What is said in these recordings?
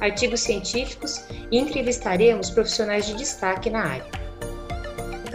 artigos científicos e entrevistaremos profissionais de destaque na área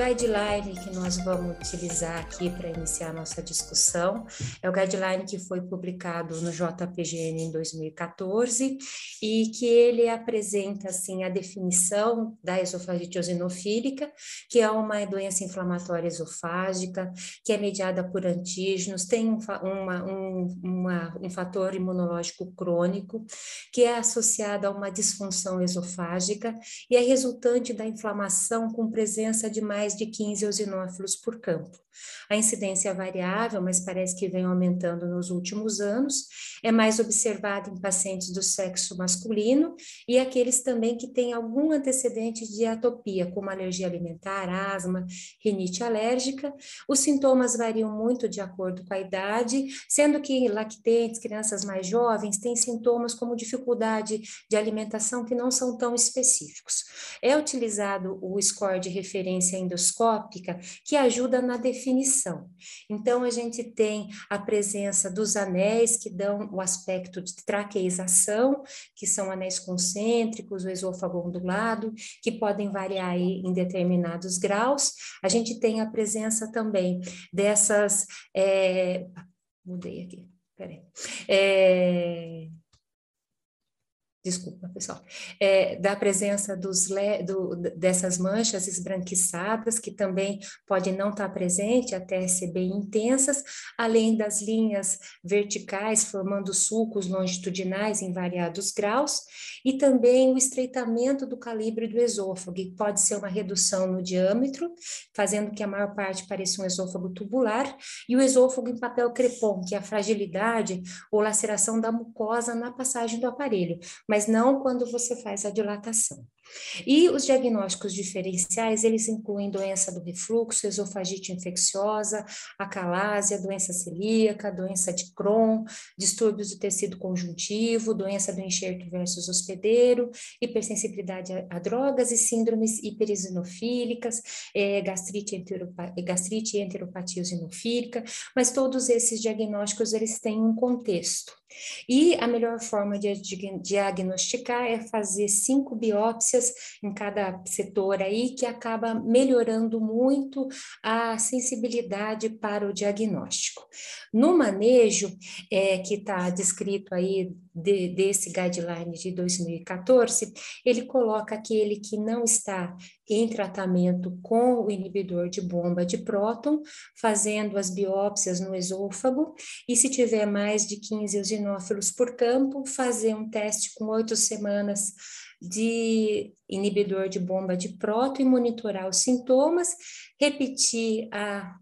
guideline que nós vamos utilizar aqui para iniciar nossa discussão. É o guideline que foi publicado no JPGN em 2014 e que ele apresenta assim a definição da esofagite eosinofílica, que é uma doença inflamatória esofágica, que é mediada por antígenos, tem um, uma, um, uma, um fator imunológico crônico, que é associado a uma disfunção esofágica e é resultante da inflamação com presença de mais mais de 15 eosinófilos por campo. A incidência é variável, mas parece que vem aumentando nos últimos anos. É mais observado em pacientes do sexo masculino e aqueles também que têm algum antecedente de atopia, como alergia alimentar, asma, rinite alérgica. Os sintomas variam muito de acordo com a idade, sendo que lactentes, crianças mais jovens, têm sintomas como dificuldade de alimentação que não são tão específicos. É utilizado o score de referência endoscópica, que ajuda na definição definição. Então, a gente tem a presença dos anéis que dão o aspecto de traqueização, que são anéis concêntricos, o esôfago ondulado, que podem variar em determinados graus. A gente tem a presença também dessas. É... Mudei aqui, peraí. É desculpa pessoal, é, da presença dos do, dessas manchas esbranquiçadas, que também podem não estar presente até ser bem intensas, além das linhas verticais formando sulcos longitudinais em variados graus, e também o estreitamento do calibre do esôfago, que pode ser uma redução no diâmetro, fazendo que a maior parte pareça um esôfago tubular, e o esôfago em papel crepom, que é a fragilidade ou laceração da mucosa na passagem do aparelho, mas não quando você faz a dilatação. E os diagnósticos diferenciais, eles incluem doença do refluxo, esofagite infecciosa, acalásia, doença celíaca, doença de Crohn, distúrbios do tecido conjuntivo, doença do enxerto versus hospedeiro, hipersensibilidade a, a drogas e síndromes hiperesinofílicas, é, gastrite, enteropa, gastrite e enteropatia eosinofílica, mas todos esses diagnósticos, eles têm um contexto. E a melhor forma de diagnosticar é fazer cinco biópsias em cada setor aí, que acaba melhorando muito a sensibilidade para o diagnóstico. No manejo, é, que está descrito aí de, desse guideline de 2014, ele coloca aquele que não está em tratamento com o inibidor de bomba de próton, fazendo as biópsias no esôfago, e se tiver mais de 15 eosinófilos por campo, fazer um teste com oito semanas de inibidor de bomba de próton e monitorar os sintomas, repetir a,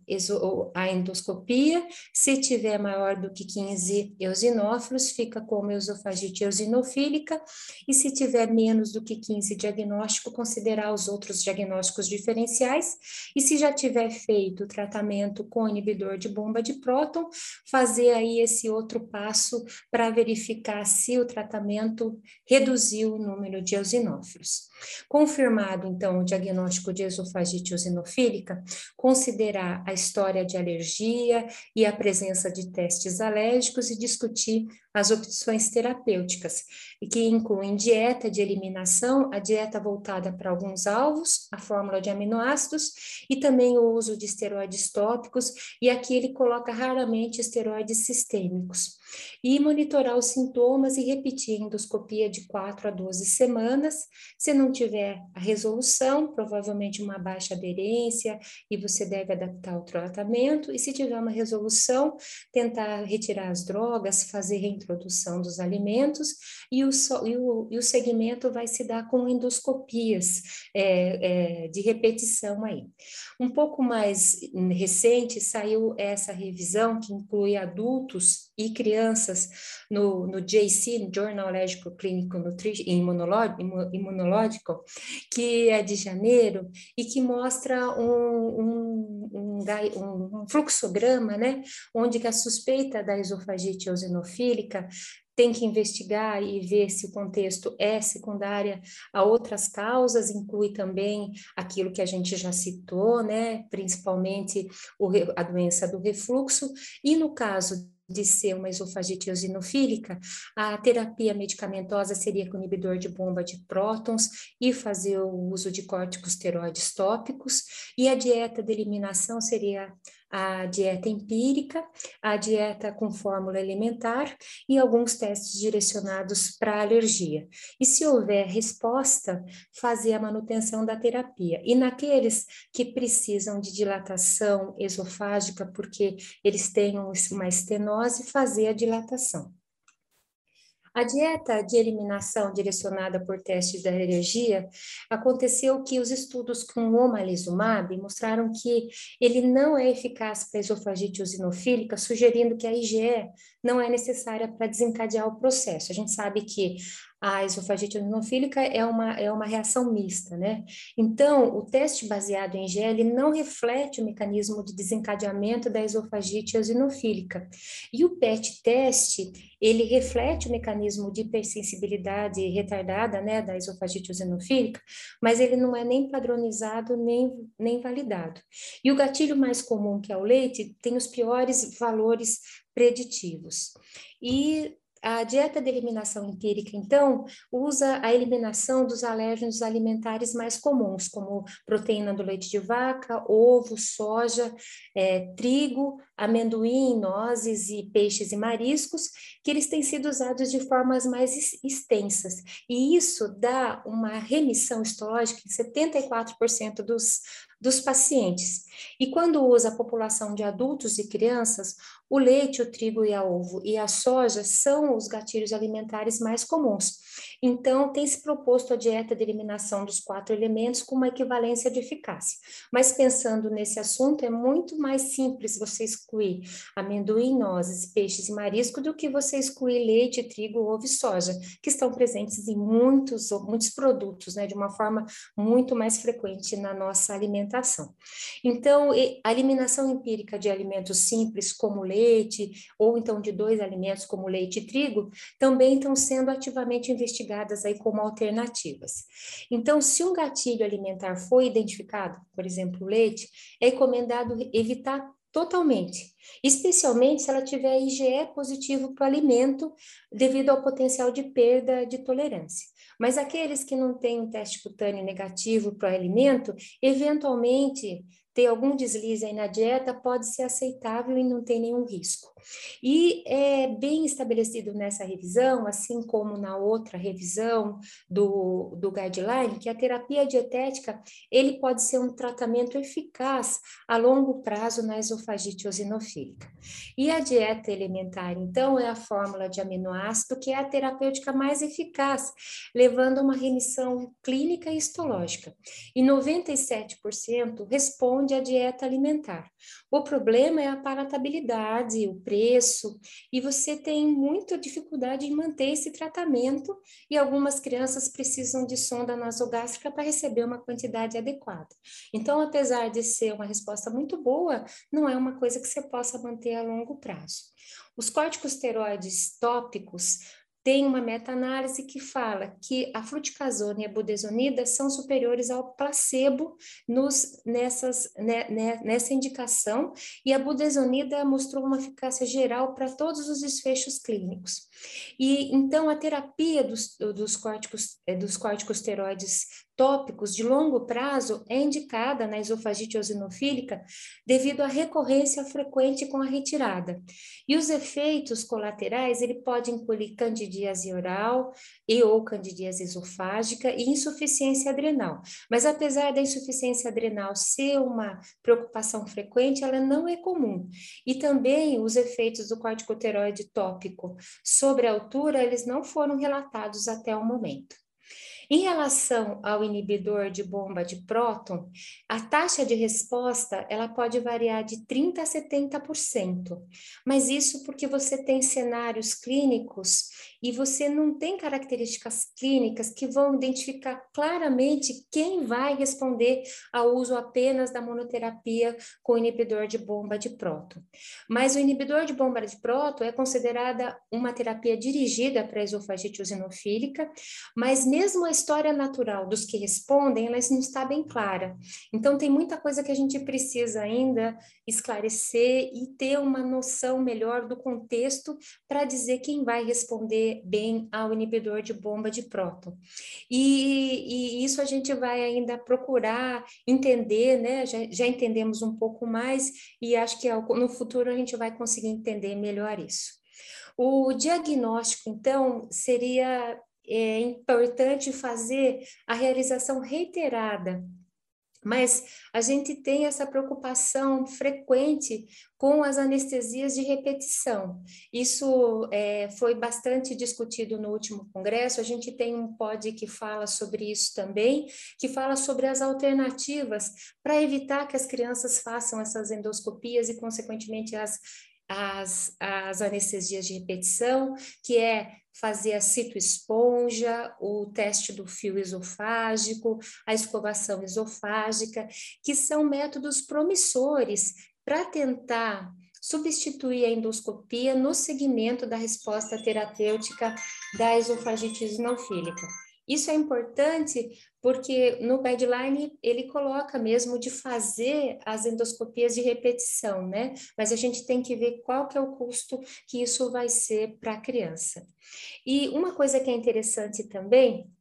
a endoscopia, se tiver maior do que 15 eosinófilos, fica como esofagite eosinofílica, e se tiver menos do que 15 diagnóstico, considerar os outros diagnósticos diferenciais, e se já tiver feito o tratamento com inibidor de bomba de próton, fazer aí esse outro passo para verificar se o tratamento reduziu o número de eosinófilos. Confirmado, então, o diagnóstico de esofagite eosinofílica, considerar a história de alergia e a presença de testes alérgicos e discutir as opções terapêuticas, e que incluem dieta de eliminação, a dieta voltada para alguns alvos, a fórmula de aminoácidos, e também o uso de esteroides tópicos, e aqui ele coloca raramente esteroides sistêmicos. E monitorar os sintomas e repetir endoscopia de 4 a 12 semanas. Se não tiver a resolução, provavelmente uma baixa aderência, e você deve adaptar o tratamento, e se tiver uma resolução, tentar retirar as drogas, fazer introdução dos alimentos e o, e o, e o segmento vai se dar com endoscopias é, é, de repetição aí. Um pouco mais recente saiu essa revisão que inclui adultos e crianças no, no JC, Journal Alérgico Clínico Imunológico, que é de janeiro e que mostra um, um, um, um fluxograma, né, onde que a suspeita da esofagite eosinofílica tem que investigar e ver se o contexto é secundária a outras causas, inclui também aquilo que a gente já citou, né, principalmente o, a doença do refluxo, e no caso de ser uma esofagite eosinofílica, a terapia medicamentosa seria com inibidor de bomba de prótons e fazer o uso de corticosteroides tópicos, e a dieta de eliminação seria a dieta empírica, a dieta com fórmula alimentar e alguns testes direcionados para alergia. E se houver resposta, fazer a manutenção da terapia. E naqueles que precisam de dilatação esofágica, porque eles têm uma estenose, fazer a dilatação. A dieta de eliminação direcionada por testes da alergia aconteceu que os estudos com omalizumab mostraram que ele não é eficaz para esofagite eosinofílica, sugerindo que a IgE não é necessária para desencadear o processo. A gente sabe que a esofagite eosinofílica é uma, é uma reação mista, né? Então, o teste baseado em GL não reflete o mecanismo de desencadeamento da esofagite eosinofílica. E o PET teste, ele reflete o mecanismo de hipersensibilidade retardada, né, da esofagite eosinofílica, mas ele não é nem padronizado, nem, nem validado. E o gatilho mais comum, que é o leite, tem os piores valores preditivos. E a dieta de eliminação empírica, então, usa a eliminação dos alérgenos alimentares mais comuns, como proteína do leite de vaca, ovo, soja, é, trigo, amendoim, nozes e peixes e mariscos, que eles têm sido usados de formas mais extensas. E isso dá uma remissão histológica em 74% dos, dos pacientes. E quando usa a população de adultos e crianças, o leite, o trigo e a ovo e a soja são os gatilhos alimentares mais comuns. Então, tem se proposto a dieta de eliminação dos quatro elementos com uma equivalência de eficácia. Mas pensando nesse assunto, é muito mais simples você excluir amendoim, nozes, peixes e marisco do que você excluir leite, trigo, ovo e soja, que estão presentes em muitos, muitos produtos, né, de uma forma muito mais frequente na nossa alimentação. Então, a eliminação empírica de alimentos simples, como leite, ou então de dois alimentos, como leite e trigo, também estão sendo ativamente investigadas aí como alternativas. Então, se um gatilho alimentar foi identificado, por exemplo, leite, é recomendado evitar totalmente, especialmente se ela tiver IgE positivo para o alimento devido ao potencial de perda de tolerância. Mas aqueles que não têm um teste cutâneo negativo para o alimento, eventualmente ter algum deslize aí na dieta pode ser aceitável e não tem nenhum risco. E é bem estabelecido nessa revisão, assim como na outra revisão do, do guideline, que a terapia dietética ele pode ser um tratamento eficaz a longo prazo na esofagite eosinofílica. E a dieta elementar, então, é a fórmula de aminoácido que é a terapêutica mais eficaz, levando a uma remissão clínica e histológica. E 97% responde à dieta alimentar. O problema é a palatabilidade, o preço, e você tem muita dificuldade em manter esse tratamento, e algumas crianças precisam de sonda nasogástrica para receber uma quantidade adequada. Então, apesar de ser uma resposta muito boa, não é uma coisa que você possa manter a longo prazo. Os corticosteroides tópicos tem uma meta-análise que fala que a fluticasona e a budesonida são superiores ao placebo nos, nessas, né, né, nessa indicação, e a budesonida mostrou uma eficácia geral para todos os desfechos clínicos. E então a terapia dos, dos, córticos, eh, dos corticosteroides tópicos de longo prazo é indicada na esofagite eosinofílica devido à recorrência frequente com a retirada. E os efeitos colaterais, ele pode incluir candidíase oral e ou candidíase esofágica e insuficiência adrenal. Mas apesar da insuficiência adrenal ser uma preocupação frequente, ela não é comum. E também os efeitos do corticoteroide tópico sobre a altura, eles não foram relatados até o momento. Em relação ao inibidor de bomba de próton, a taxa de resposta ela pode variar de 30 a 70%, mas isso porque você tem cenários clínicos e você não tem características clínicas que vão identificar claramente quem vai responder ao uso apenas da monoterapia com inibidor de bomba de próton. Mas o inibidor de bomba de próton é considerada uma terapia dirigida para a esofagite eosinofílica, mas mesmo a história natural dos que respondem, ela não está bem clara. Então tem muita coisa que a gente precisa ainda esclarecer e ter uma noção melhor do contexto para dizer quem vai responder bem ao inibidor de bomba de próton. E, e isso a gente vai ainda procurar entender, né? Já, já entendemos um pouco mais e acho que no futuro a gente vai conseguir entender melhor isso. O diagnóstico, então, seria é importante fazer a realização reiterada mas a gente tem essa preocupação frequente com as anestesias de repetição. Isso é, foi bastante discutido no último congresso. A gente tem um pod que fala sobre isso também, que fala sobre as alternativas para evitar que as crianças façam essas endoscopias e, consequentemente, as as, as anestesias de repetição, que é fazer a citoesponja, o teste do fio esofágico, a escovação esofágica, que são métodos promissores para tentar substituir a endoscopia no segmento da resposta terapêutica da esofagite eosinofílica. Isso é importante porque no guideline ele coloca mesmo de fazer as endoscopias de repetição, né? Mas a gente tem que ver qual que é o custo que isso vai ser para a criança. E uma coisa que é interessante também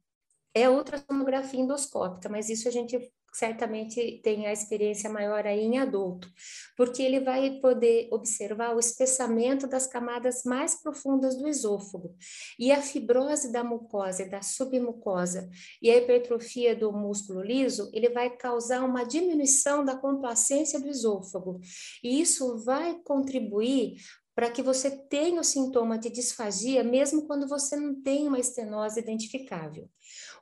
é outra tomografia endoscópica, mas isso a gente certamente tem a experiência maior aí em adulto, porque ele vai poder observar o espessamento das camadas mais profundas do esôfago e a fibrose da mucosa e da submucosa e a hipertrofia do músculo liso, ele vai causar uma diminuição da complacência do esôfago e isso vai contribuir para que você tenha o sintoma de disfagia, mesmo quando você não tem uma estenose identificável.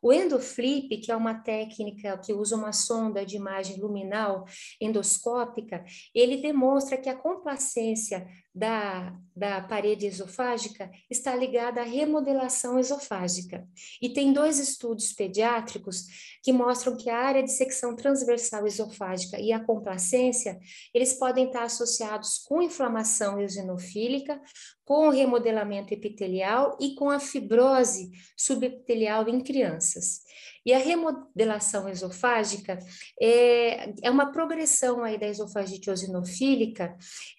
O endoflip, que é uma técnica que usa uma sonda de imagem luminal endoscópica, ele demonstra que a complacência da, da parede esofágica está ligada à remodelação esofágica. E tem dois estudos pediátricos que mostram que a área de secção transversal esofágica e a complacência, eles podem estar associados com inflamação eosinofílica, com remodelamento epitelial e com a fibrose subepitelial em crianças. E a remodelação esofágica é, é uma progressão aí da esofagite eosinofílica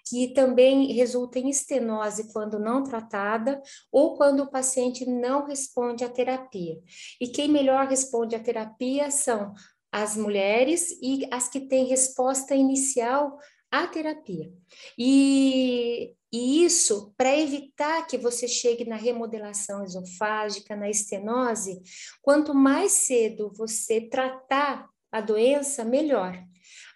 que também resulta em estenose quando não tratada ou quando o paciente não responde à terapia. E quem melhor responde à terapia são as mulheres e as que têm resposta inicial à terapia. E e isso, para evitar que você chegue na remodelação esofágica, na estenose, quanto mais cedo você tratar a doença, melhor.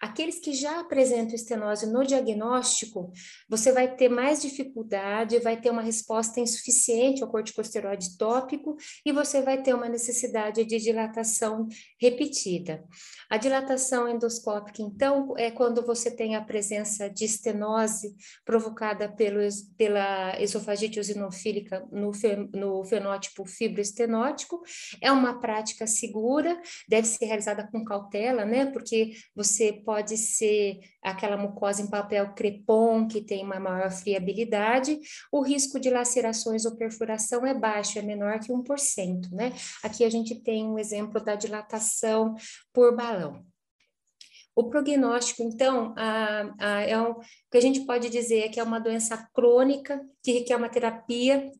Aqueles que já apresentam estenose no diagnóstico, você vai ter mais dificuldade, vai ter uma resposta insuficiente ao corticosteroide tópico e você vai ter uma necessidade de dilatação repetida. A dilatação endoscópica, então, é quando você tem a presença de estenose provocada pelo, pela esofagite eosinofílica no, no fenótipo fibroestenótico. É uma prática segura, deve ser realizada com cautela, né? Porque você pode pode ser aquela mucosa em papel crepom, que tem uma maior friabilidade, o risco de lacerações ou perfuração é baixo, é menor que 1%, né? Aqui a gente tem um exemplo da dilatação por balão. O prognóstico, então, a, a, é um, o que a gente pode dizer é que é uma doença crônica, que requer uma terapia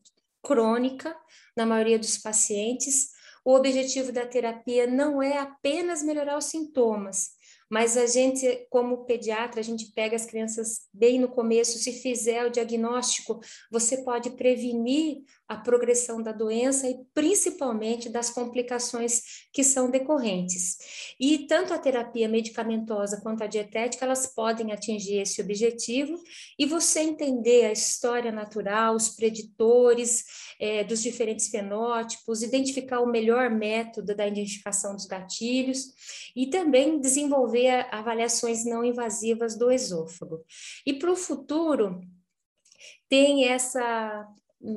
crônica na maioria dos pacientes. O objetivo da terapia não é apenas melhorar os sintomas, mas a gente, como pediatra, a gente pega as crianças bem no começo, se fizer o diagnóstico, você pode prevenir a progressão da doença e principalmente das complicações que são decorrentes. E tanto a terapia medicamentosa quanto a dietética, elas podem atingir esse objetivo e você entender a história natural, os preditores é, dos diferentes fenótipos, identificar o melhor método da identificação dos gatilhos e também desenvolver avaliações não invasivas do esôfago. E para o futuro, tem essa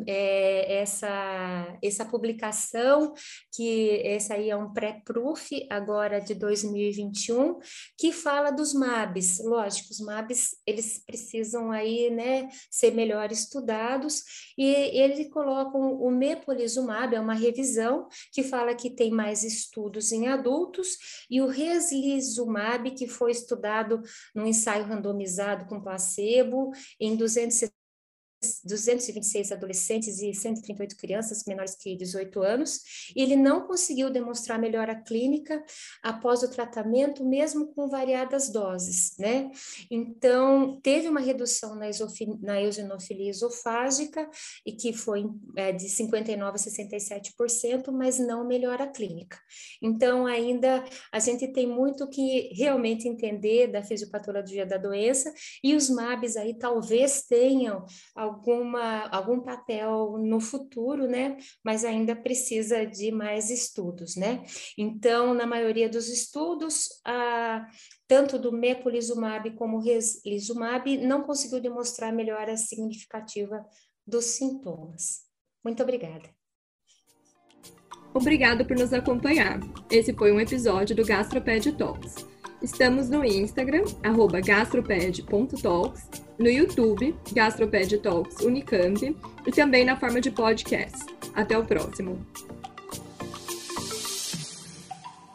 é, essa, essa publicação, que essa aí é um pré-proof agora de 2021, que fala dos MABs. Lógico, os MABs, eles precisam aí, né, ser melhor estudados, e ele coloca o mepolizumab, é uma revisão que fala que tem mais estudos em adultos, e o reslizumab, que foi estudado num ensaio randomizado com placebo em 270 226 adolescentes e 138 crianças menores que 18 anos, e ele não conseguiu demonstrar melhora clínica após o tratamento, mesmo com variadas doses, né? Então, teve uma redução na, na eosinofilia esofágica, e que foi é, de 59% a 67%, mas não melhora clínica. Então, ainda a gente tem muito que realmente entender da fisiopatologia da doença, e os MABs aí talvez tenham alguma, algum papel no futuro, né? Mas ainda precisa de mais estudos, né? Então, na maioria dos estudos, a, tanto do mepolizumab como reslizumab não conseguiu demonstrar melhora significativa dos sintomas. Muito obrigada. Obrigado por nos acompanhar. Esse foi um episódio do Gastroped Talks. Estamos no Instagram, gastroped.talks, no YouTube, Gastroped Talks Unicamp, e também na forma de podcast. Até o próximo!